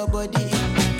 your body.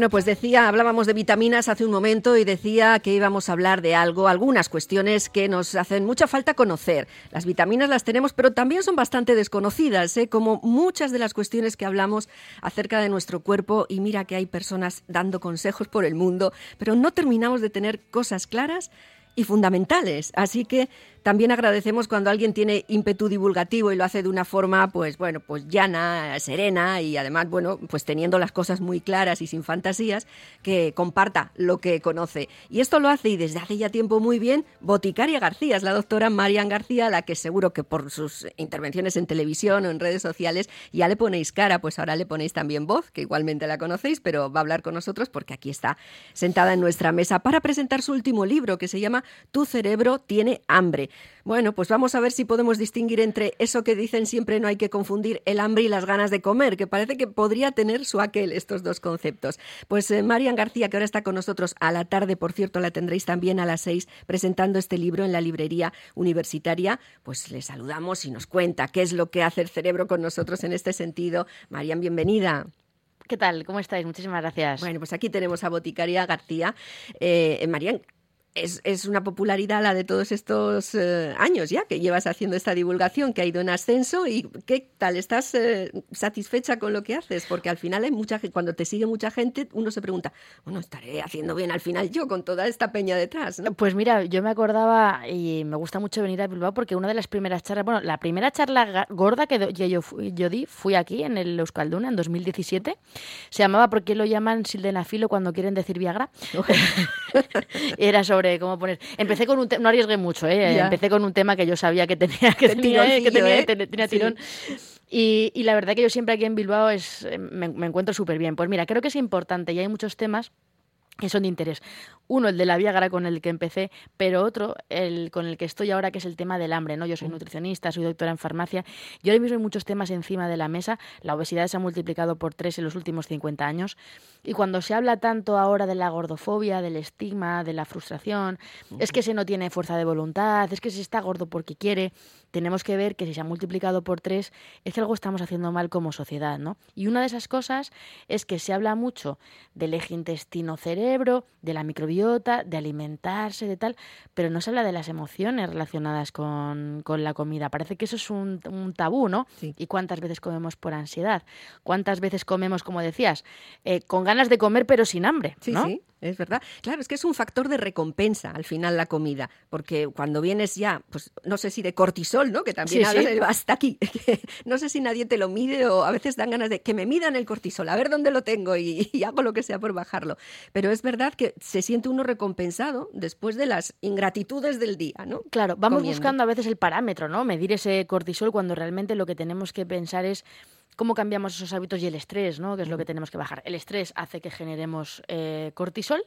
Bueno, pues decía, hablábamos de vitaminas hace un momento y decía que íbamos a hablar de algo, algunas cuestiones que nos hacen mucha falta conocer. Las vitaminas las tenemos, pero también son bastante desconocidas, ¿eh? como muchas de las cuestiones que hablamos acerca de nuestro cuerpo. Y mira que hay personas dando consejos por el mundo, pero no terminamos de tener cosas claras y fundamentales. Así que también agradecemos cuando alguien tiene ímpetu divulgativo y lo hace de una forma, pues bueno, pues llana, serena y además, bueno, pues teniendo las cosas muy claras y sin fantasías, que comparta lo que conoce. Y esto lo hace y desde hace ya tiempo muy bien Boticaria García, es la doctora Marian García, la que seguro que por sus intervenciones en televisión o en redes sociales ya le ponéis cara, pues ahora le ponéis también voz, que igualmente la conocéis, pero va a hablar con nosotros porque aquí está sentada en nuestra mesa para presentar su último libro que se llama Tu cerebro tiene hambre. Bueno, pues vamos a ver si podemos distinguir entre eso que dicen siempre no hay que confundir el hambre y las ganas de comer, que parece que podría tener su aquel estos dos conceptos. Pues eh, Marian García, que ahora está con nosotros a la tarde, por cierto, la tendréis también a las seis presentando este libro en la librería universitaria, pues le saludamos y nos cuenta qué es lo que hace el cerebro con nosotros en este sentido. Marian, bienvenida. ¿Qué tal? ¿Cómo estáis? Muchísimas gracias. Bueno, pues aquí tenemos a Boticaria García. Eh, Marian, es, es, una popularidad la de todos estos eh, años ya que llevas haciendo esta divulgación, que ha ido en ascenso. ¿Y qué tal? ¿Estás eh, satisfecha con lo que haces? Porque al final hay mucha cuando te sigue mucha gente, uno se pregunta, bueno, estaré haciendo bien al final yo con toda esta peña detrás. ¿no? Pues mira, yo me acordaba y me gusta mucho venir a Bilbao porque una de las primeras charlas, bueno, la primera charla gorda que yo, yo di fui aquí en el Euskalduna en 2017. Se llamaba ¿Por qué lo llaman sildenafilo cuando quieren decir Viagra? Era sobre cómo poner. Empecé con un tema, no arriesgué mucho, ¿eh? Ya. Empecé con un tema que yo sabía que tenía que tenía, que tenía, ¿eh? tenía Sí. tirón. Y, y la verdad que yo siempre aquí en Bilbao es, eh, me, me encuentro súper bien. Pues mira, creo que es importante y hay muchos temas que son de interés. Uno, el de la Viagra con el que empecé, pero otro, el con el que estoy ahora, que es el tema del hambre. ¿no? Yo soy nutricionista, soy doctora en farmacia y ahora mismo hay muchos temas encima de la mesa. La obesidad se ha multiplicado por tres en los últimos 50 años. Y cuando se habla tanto ahora de la gordofobia, del estigma, de la frustración, es que se no tiene fuerza de voluntad, es que se está gordo porque quiere, tenemos que ver que si se ha multiplicado por tres, es que algo estamos haciendo mal como sociedad, ¿no? Y una de esas cosas es que se habla mucho del eje intestino-cerebro, de la microbiota, de alimentarse, de tal, pero no se habla de las emociones relacionadas con, con la comida. Parece que eso es un, un tabú, ¿no? Sí. ¿Y cuántas veces comemos por ansiedad? ¿Cuántas veces comemos, como decías, eh, con ganas de comer pero sin hambre? Sí, ¿no? sí, es verdad. Claro, es que es un factor de recompensa al final la comida, porque cuando vienes ya, pues no sé si de cortisol, ¿no? Que también Sí, hablas sí. de- hasta aquí. no sé si nadie te lo mide o a veces dan ganas de que me midan el cortisol, a ver dónde lo tengo y, y hago lo que sea por bajarlo. Pero es verdad que se siente uno recompensado después de las ingratitudes del día, ¿no? Claro, vamos Comiendo. buscando a veces el parámetro, ¿no? Medir ese cortisol cuando realmente lo que tenemos que pensar es cómo cambiamos esos hábitos y el estrés, ¿no? Que es lo que tenemos que bajar. El estrés hace que generemos eh, cortisol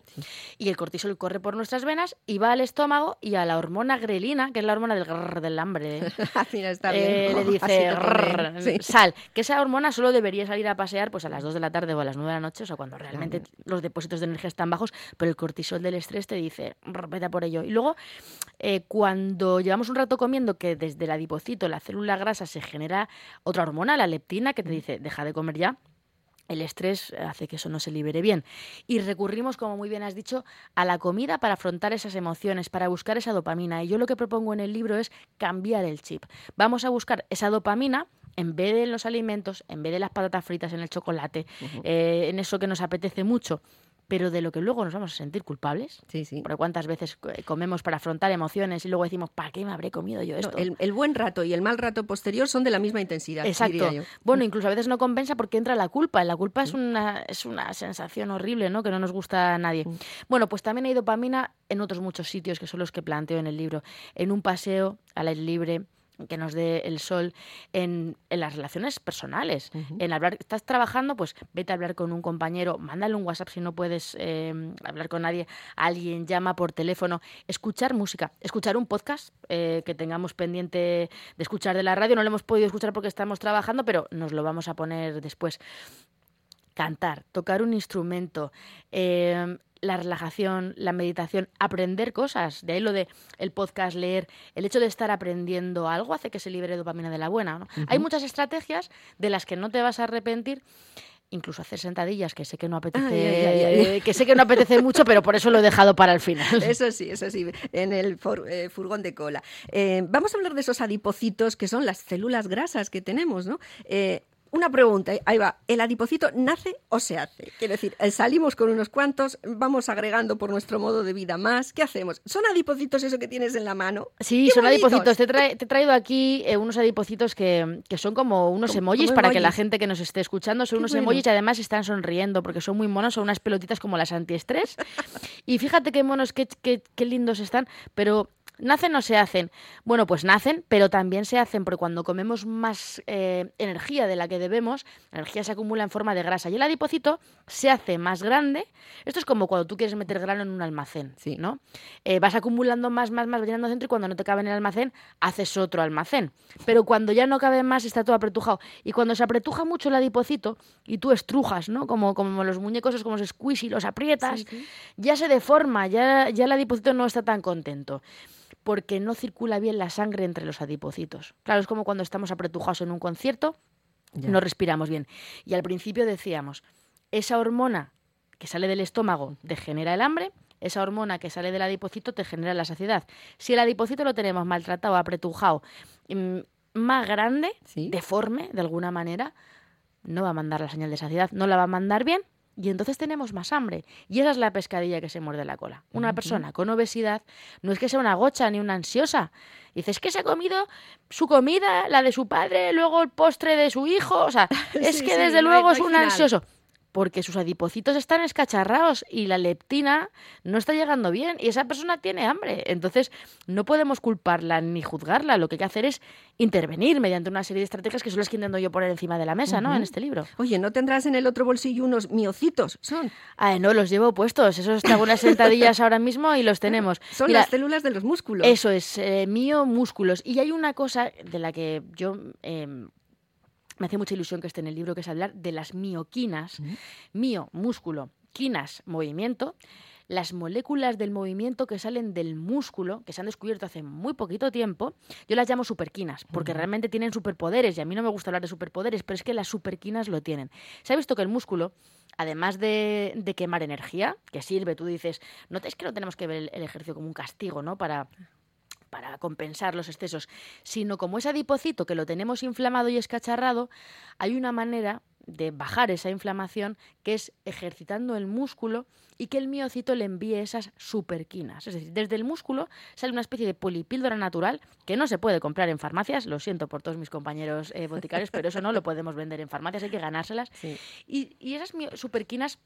y el cortisol corre por nuestras venas y va al estómago y a la hormona grelina, que es la hormona del grrr, del hambre. al final está bien. eh, le dice te pone. "Grrr, Sí. sal, que esa hormona solo debería salir a pasear pues a las 2 de la tarde o a las 9 de la noche, o sea, cuando realmente los depósitos de energía están bajos, pero el cortisol del estrés te dice, "Brr, vete a por ello. Y luego, eh, cuando llevamos un rato comiendo, que desde el adipocito, la célula grasa, se genera otra hormona, la leptina, que te dice, deja de comer ya, el estrés hace que eso no se libere bien. Y recurrimos, como muy bien has dicho, a la comida para afrontar esas emociones, para buscar esa dopamina. Y yo lo que propongo en el libro es cambiar el chip. Vamos a buscar esa dopamina en vez de en los alimentos, en vez de las patatas fritas, en el chocolate, eh, en eso que nos apetece mucho, pero de lo que luego nos vamos a sentir culpables. Sí, sí. Porque cuántas veces eh, comemos para afrontar emociones y luego decimos, ¿para qué me habré comido yo No, esto? el, el buen rato y el mal rato posterior son de la misma intensidad. Exacto. diría yo. Bueno, incluso a veces no compensa porque entra la culpa. La culpa es una, es una sensación horrible, ¿no? Que no nos gusta a nadie. Bueno, pues también hay dopamina en otros muchos sitios que son los que planteo en el libro. En un paseo al aire libre, que nos dé el sol en, en las relaciones personales, en hablar, estás trabajando, pues vete a hablar con un compañero, mándale un WhatsApp si no puedes eh, hablar con nadie, alguien llama por teléfono, escuchar música, escuchar un podcast eh, que tengamos pendiente de escuchar de la radio, no lo hemos podido escuchar porque estamos trabajando, pero nos lo vamos a poner después. Cantar, tocar un instrumento, eh, la relajación, la meditación, aprender cosas. De ahí lo de el podcast, leer, el hecho de estar aprendiendo algo hace que se libere dopamina de la buena. ¿no? Hay muchas estrategias de las que no te vas a arrepentir incluso hacer sentadillas, que sé que no apetece, Ay, ay, ay, ay. que sé que no apetece mucho, pero por eso lo he dejado para el final. Eso sí, eso sí, en el eh, furgón de cola. Eh, vamos a hablar de esos adipocitos que son las células grasas que tenemos, ¿no? Eh, una pregunta, ahí va. ¿El adipocito nace o se hace? Quiero decir, salimos con unos cuantos, vamos agregando por nuestro modo de vida más. ¿Qué hacemos? ¿Son adipocitos eso que tienes en la mano? Sí, ¡Qué son bonitos! adipocitos. Te, trae- te he traído aquí eh, unos adipocitos que, que son como unos Como- emojis como para que la gente que nos esté escuchando son Qué unos bueno. emojis y además están sonriendo porque son muy monos, son unas pelotitas como las antiestrés. y fíjate qué monos, qué, qué, qué lindos están, pero ¿nacen o se hacen? Bueno, pues nacen, pero también se hacen porque cuando comemos más eh, energía de la que debemos, la energía se acumula en forma de grasa y el adipocito se hace más grande. Esto es como cuando tú quieres meter grano en un almacén, Sí. ¿no? Eh, vas acumulando más, más, más, llenando centro y cuando no te cabe en el almacén, haces otro almacén. Pero cuando ya no cabe más, está todo apretujado. Y cuando se apretuja mucho el adipocito y tú estrujas, ¿no? Como, como los muñecos, es como los squishy, los aprietas, Sí, sí. ya se deforma, ya, ya el adipocito no está tan contento. Porque no circula bien la sangre entre los adipocitos. Claro, es como cuando estamos apretujados en un concierto, no respiramos bien. Y al principio decíamos, esa hormona que sale del estómago te genera el hambre, esa hormona que sale del adipocito te genera la saciedad. Si el adipocito lo tenemos maltratado, apretujado, mm, más grande, Sí. deforme de alguna manera, no va a mandar la señal de saciedad, no la va a mandar bien y entonces tenemos más hambre. Y esa es la pescadilla que se muerde la cola. Una persona con obesidad no es que sea una gocha ni una ansiosa. Dice, es que se ha comido su comida, la de su padre, luego el postre de su hijo. O sea, es Sí, que sí, desde no hay- luego es un final. ansioso. Porque sus adipocitos están escacharrados y la leptina no está llegando bien y esa persona tiene hambre. Entonces, no podemos culparla ni juzgarla. Lo que hay que hacer es intervenir mediante una serie de estrategias que son las que intento yo poner encima de la mesa, ¿no? En este libro. Oye, ¿no tendrás en el otro bolsillo unos miocitos? Son, Ay, no, los llevo puestos. Esos hago unas sentadillas ahora mismo y los tenemos. son Mira, las células de los músculos. Eso es, eh, mío, músculos. Y hay una cosa de la que yo eh, me hace mucha ilusión que esté en el libro, que es hablar de las mioquinas. Mío, músculo, quinas, movimiento. Las moléculas del movimiento que salen del músculo, que se han descubierto hace muy poquito tiempo, yo las llamo superquinas, porque realmente tienen superpoderes, y a mí no me gusta hablar de superpoderes, pero es que las superquinas lo tienen. Se ha visto que el músculo, además de, de quemar energía, que sirve, tú dices, no es que no tenemos que ver el, el ejercicio como un castigo, ¿no? Para, para compensar los excesos, sino como es adipocito que lo tenemos inflamado y escacharrado, hay una manera de bajar esa inflamación que es ejercitando el músculo y que el miocito le envíe esas superquinas. Es decir, desde el músculo sale una especie de polipíldora natural que no se puede comprar en farmacias, lo siento por todos mis compañeros eh, boticarios, pero eso no lo podemos vender en farmacias, hay que ganárselas. Sí. Y, y esas superquinas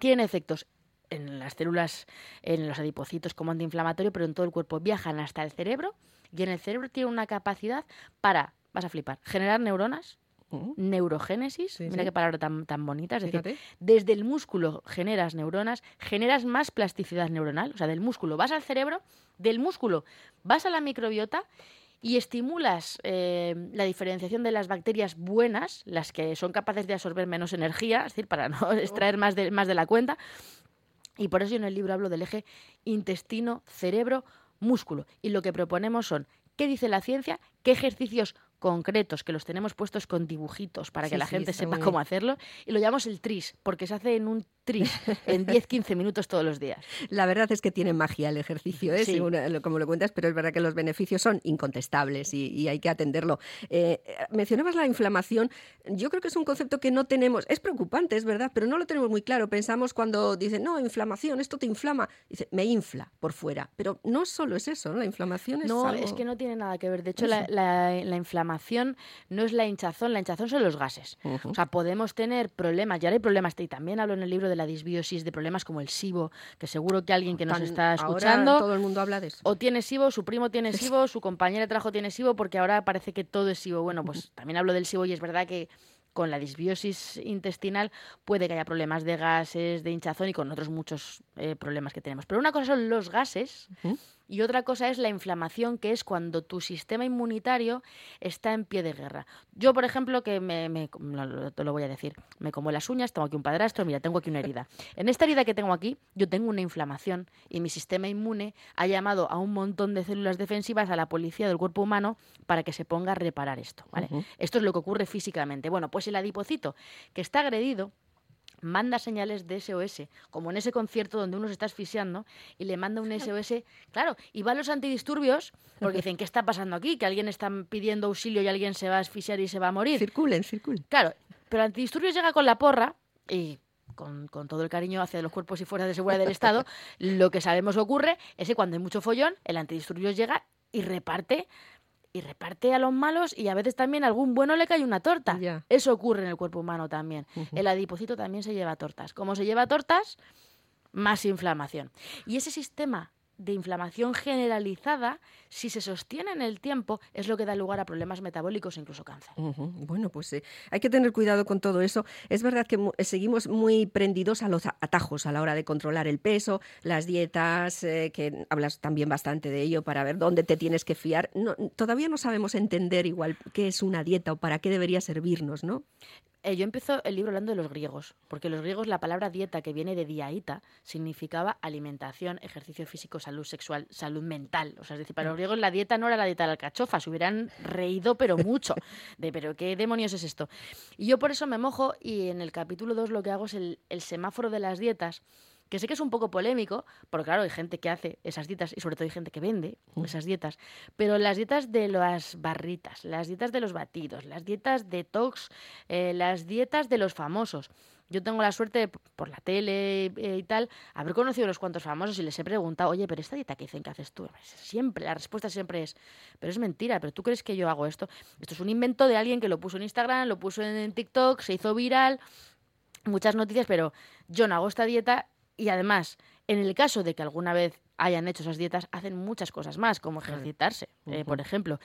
tienen efectos en las células, en los adipocitos como antiinflamatorio, pero en todo el cuerpo. Viajan hasta el cerebro y en el cerebro tienen una capacidad para, vas a flipar, generar neuronas, Mm, neurogénesis, Sí, mira sí. qué palabra tan, tan bonita, es decir, desde el músculo generas neuronas, generas más plasticidad neuronal, o sea, del músculo vas al cerebro, del músculo vas a la microbiota y estimulas eh, la diferenciación de las bacterias buenas, las que son capaces de absorber menos energía, es decir, para no extraer más de, más de la cuenta. Y por eso yo en el libro hablo del eje intestino, cerebro, músculo. Y lo que proponemos son, ¿qué dice la ciencia? ¿Qué ejercicios concretos que los tenemos puestos con dibujitos para que la sí, gente sepa muy cómo hacerlo? Y lo llamamos el tris, porque se hace en un en 10-15 minutos todos los días. La verdad es que tiene magia el ejercicio, ¿eh? Sí. Eh, como lo cuentas, pero es verdad que los beneficios son incontestables y, y hay que atenderlo. Eh, mencionabas la inflamación. Yo creo que es un concepto que no tenemos. Es preocupante, es verdad, pero no lo tenemos muy claro. Pensamos cuando dicen, no, inflamación, esto te inflama. Dice, me infla por fuera. Pero no solo es eso, ¿no? La inflamación es No, algo- es que no tiene nada que ver. De hecho, la, la- la inflamación no es la hinchazón, la hinchazón son los gases. O sea, podemos tener problemas, y ahora hay problemas, y también hablo en el libro de la disbiosis, de problemas como el SIBO, que seguro que alguien que nos Tan- está ahora escuchando todo el mundo habla de eso. o tiene SIBO, su primo tiene SIBO, su compañera de trabajo tiene SIBO, porque ahora parece que todo es SIBO. Bueno, pues también hablo del SIBO y es verdad que con la disbiosis intestinal puede que haya problemas de gases, de hinchazón y con otros muchos eh, problemas que tenemos. Pero una cosa son los gases. Y otra cosa es la inflamación, que es cuando tu sistema inmunitario está en pie de guerra. Yo, por ejemplo, que me, me- lo, lo- te lo voy a decir, me como las uñas, tengo aquí un padrastro, mira, tengo aquí una herida. En esta herida que tengo aquí, yo tengo una inflamación y mi sistema inmune ha llamado a un montón de células defensivas a la policía del cuerpo humano para que se ponga a reparar esto. ¿vale? Esto es lo que ocurre físicamente. Bueno, pues el adipocito que está agredido manda señales de SOS, como en ese concierto donde uno se está asfixiando y le manda un SOS, claro, y van los antidisturbios porque dicen, ¿qué está pasando aquí? Que alguien está pidiendo auxilio y alguien se va a asfixiar y se va a morir. Circulen, circulen. Claro, pero el antidisturbios llega con la porra y con, con todo el cariño hacia los cuerpos y fuerzas de seguridad del Estado, lo que sabemos que ocurre es que cuando hay mucho follón, el antidisturbios llega y reparte y reparte a los malos y a veces también a algún bueno le cae una torta. Eso ocurre en el cuerpo humano también. El adipocito también se lleva tortas. Como se lleva tortas, más inflamación. Y ese sistema de inflamación generalizada, si se sostiene en el tiempo, es lo que da lugar a problemas metabólicos e incluso cáncer. Bueno, pues eh, hay que tener cuidado con todo eso. Es verdad que seguimos muy prendidos a los atajos a la hora de controlar el peso, las dietas, eh, que hablas también bastante de ello para ver dónde te tienes que fiar. Todavía no sabemos entender igual qué es una dieta o para qué debería servirnos, ¿no? Eh, yo empiezo el libro hablando de los griegos, porque los griegos la palabra dieta, que viene de diaita, significaba alimentación, ejercicio físico, salud sexual, salud mental. O sea, es decir, para los griegos la dieta no era la dieta de la alcachofa, se hubieran reído, pero mucho, de pero qué demonios es esto. Y yo por eso me mojo y en el capítulo 2 lo que hago es el, el semáforo de las dietas, que sé que es un poco polémico, porque claro, hay gente que hace esas dietas y sobre todo hay gente que vende esas dietas, pero las dietas de las barritas, las dietas de los batidos, las dietas detox, eh, las dietas de los famosos. Yo tengo la suerte, por la tele eh, y tal, haber conocido a los cuantos famosos y les he preguntado, oye, pero esta dieta que dicen que haces tú, siempre, la respuesta siempre es, pero es mentira, pero tú crees que yo hago esto. Esto es un invento de alguien que lo puso en Instagram, lo puso en TikTok, se hizo viral, muchas noticias, pero yo no hago esta dieta y además, en el caso de que alguna vez hayan hecho esas dietas, hacen muchas cosas más, como ejercitarse, eh, por ejemplo.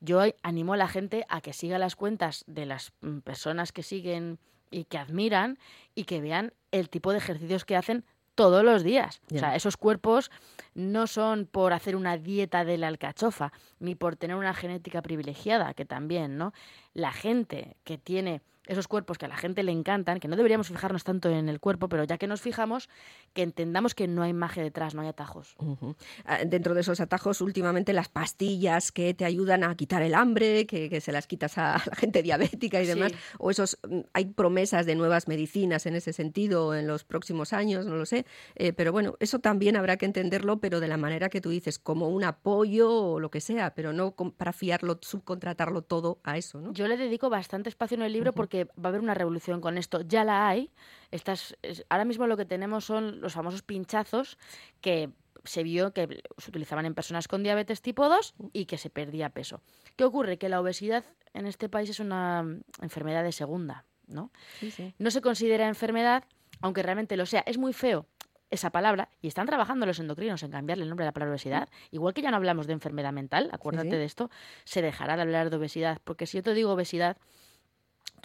Yo animo a la gente a que siga las cuentas de las mm, personas que siguen y que admiran y que vean el tipo de ejercicios que hacen todos los días. O sea, esos cuerpos no son por hacer una dieta de la alcachofa, ni por tener una genética privilegiada, que también, ¿no? La gente que tiene esos cuerpos que a la gente le encantan, que no deberíamos fijarnos tanto en el cuerpo, pero ya que nos fijamos, que entendamos que no hay magia detrás, no hay atajos. Ah, Dentro de esos atajos, últimamente las pastillas que te ayudan a quitar el hambre, que, que se las quitas a la gente diabética y Sí. demás, o esos mm, hay promesas de nuevas medicinas en ese sentido en los próximos años, no lo sé, Eh, pero bueno, eso también habrá que entenderlo, pero de la manera que tú dices, como un apoyo o lo que sea, pero no para fiarlo, subcontratarlo todo a eso, ¿no? Yo le dedico bastante espacio en el libro porque va a haber una revolución con esto. Ya la hay. Estas, es- ahora mismo lo que tenemos son los famosos pinchazos que se vio que se utilizaban en personas con diabetes tipo 2 y que se perdía peso. ¿Qué ocurre? Que la obesidad en este país es una mm, enfermedad de segunda, ¿no? Sí, sí. No se considera enfermedad, aunque realmente lo sea. Es muy feo esa palabra y están trabajando los endocrinos en cambiarle el nombre a la palabra obesidad. Igual que ya no hablamos de enfermedad mental, acuérdate sí. de esto, se dejará de hablar de obesidad. Porque si yo te digo obesidad,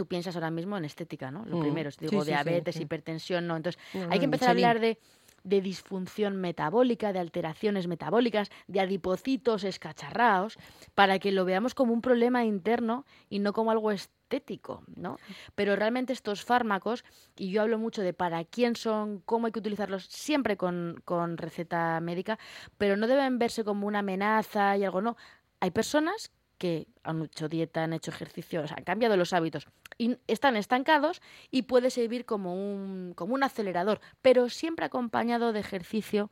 tú piensas ahora mismo en estética, ¿no? Lo Mm, primero, digo sí, diabetes, sí. hipertensión, no. Entonces, hay que empezar a hablar de, de disfunción metabólica, de alteraciones metabólicas, de adipocitos escacharraos, para que lo veamos como un problema interno y no como algo estético, ¿no? Pero realmente estos fármacos, y yo hablo mucho de para quién son, cómo hay que utilizarlos, siempre con, con receta médica, pero no deben verse como una amenaza y algo, no. Hay personas que han hecho dieta, han hecho ejercicio, han cambiado los hábitos y están estancados y puede servir como un, como un acelerador, pero siempre acompañado de ejercicio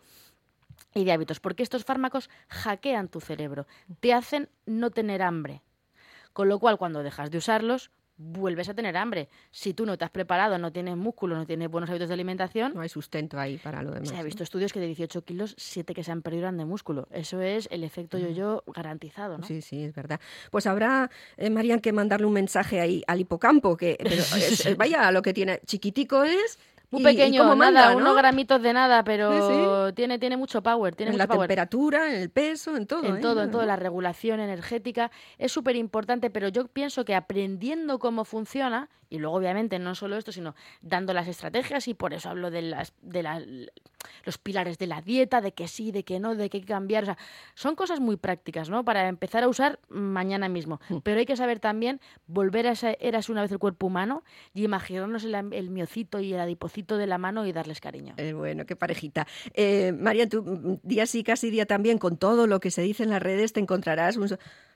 y de hábitos, porque estos fármacos hackean tu cerebro, te hacen no tener hambre. Con lo cual, cuando dejas de usarlos, vuelves a tener hambre. Si tú no te has preparado, no tienes músculo, no tienes buenos hábitos de alimentación, No hay sustento ahí para lo demás. se ha ¿no? visto estudios que de 18 kilos, 7 que se han perdido eran de músculo. Eso es el efecto yo-yo garantizado, ¿no? Sí, sí, es verdad. Pues habrá, eh, Marian, que mandarle un mensaje ahí al hipocampo, que pero es- vaya, lo que tiene chiquitico es, Muy Y- y pequeño, nada, manda, ¿no? unos gramitos de nada, pero Sí, tiene, tiene mucho power. Tiene en mucho la power. temperatura, en el peso, en todo. En ¿eh? todo, en todo, la regulación energética es súper importante, pero yo pienso que aprendiendo cómo funciona, y luego obviamente no solo esto, sino dando las estrategias, y por eso hablo de, las, de la- los pilares de la dieta, de que sí, de que no, de que hay que cambiar, o sea, son cosas muy prácticas, ¿no? Para empezar a usar mañana mismo, Mm. pero hay que saber también volver a eras una vez el cuerpo humano y imaginarnos el, el miocito y el adipocito de la mano y darles cariño. Eh, bueno, qué parejita. Eh, María, tú mm, día sí, casi día también, con todo lo que se dice en las redes, te encontrarás un...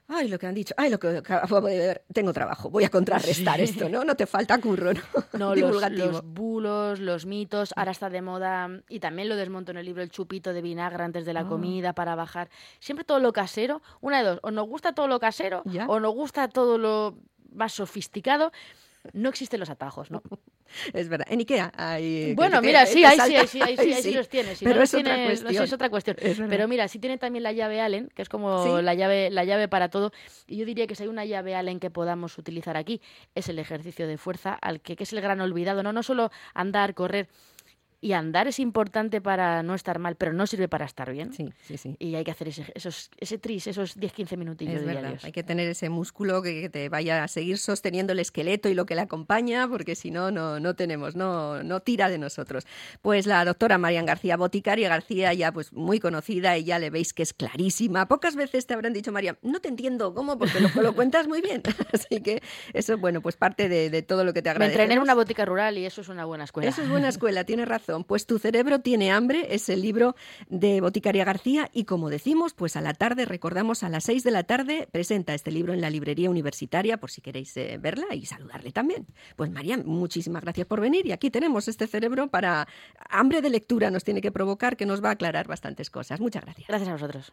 Ay, lo que han dicho, ay, lo que acabo de ver, tengo trabajo, voy a contrarrestar Sí. esto, ¿no? No te falta curro, ¿no? No, los, bulos, los mitos, ahora está de moda y también lo desmonto en el libro el chupito de vinagre antes de la Ah. comida para bajar. Siempre todo lo casero, una de dos, o nos gusta todo lo casero Ya. o nos gusta todo lo más sofisticado. No existen los atajos, ¿no? Es verdad. En Ikea hay... Bueno, te- mira, sí, ahí sí, ahí sí, ahí sí, ahí los tienes. Si Pero no es otra no cuestión. es otra cuestión. Es. Pero mira, sí tiene también la llave Allen, que es como ¿Sí? la llave, la llave para todo. Y yo diría que si hay una llave Allen que podamos utilizar aquí, es el ejercicio de fuerza, al que, que es el gran olvidado. No, no solo andar, correr. Y andar es importante para no estar mal, pero no sirve para estar bien. Sí, sí, sí. Y hay que hacer ese, esos, ese tris, esos 10-15 minutillos Es verdad, diarios. hay que tener ese músculo que, que te vaya a seguir sosteniendo el esqueleto y lo que le acompaña, porque si no, no, no tenemos, no, no tira de nosotros. Pues la doctora Marian García, boticaria García, ya pues muy conocida, y ya le veis que es clarísima. Pocas veces te habrán dicho, María, no te entiendo cómo, porque lo, lo cuentas muy bien. Así que eso, bueno, pues parte de, de todo lo que te Me agradecemos. entrené en una botica rural y eso es una buena escuela. Eso es buena escuela, tienes razón. Pues tu cerebro tiene hambre, es el libro de Boticaria García y como decimos, pues a la tarde, recordamos a las seis de la tarde, presenta este libro en la librería universitaria por si queréis eh, verla y saludarle también. Pues María, muchísimas gracias por venir y aquí tenemos este cerebro para hambre de lectura, nos tiene que provocar que nos va a aclarar bastantes cosas. Muchas gracias. Gracias a vosotros.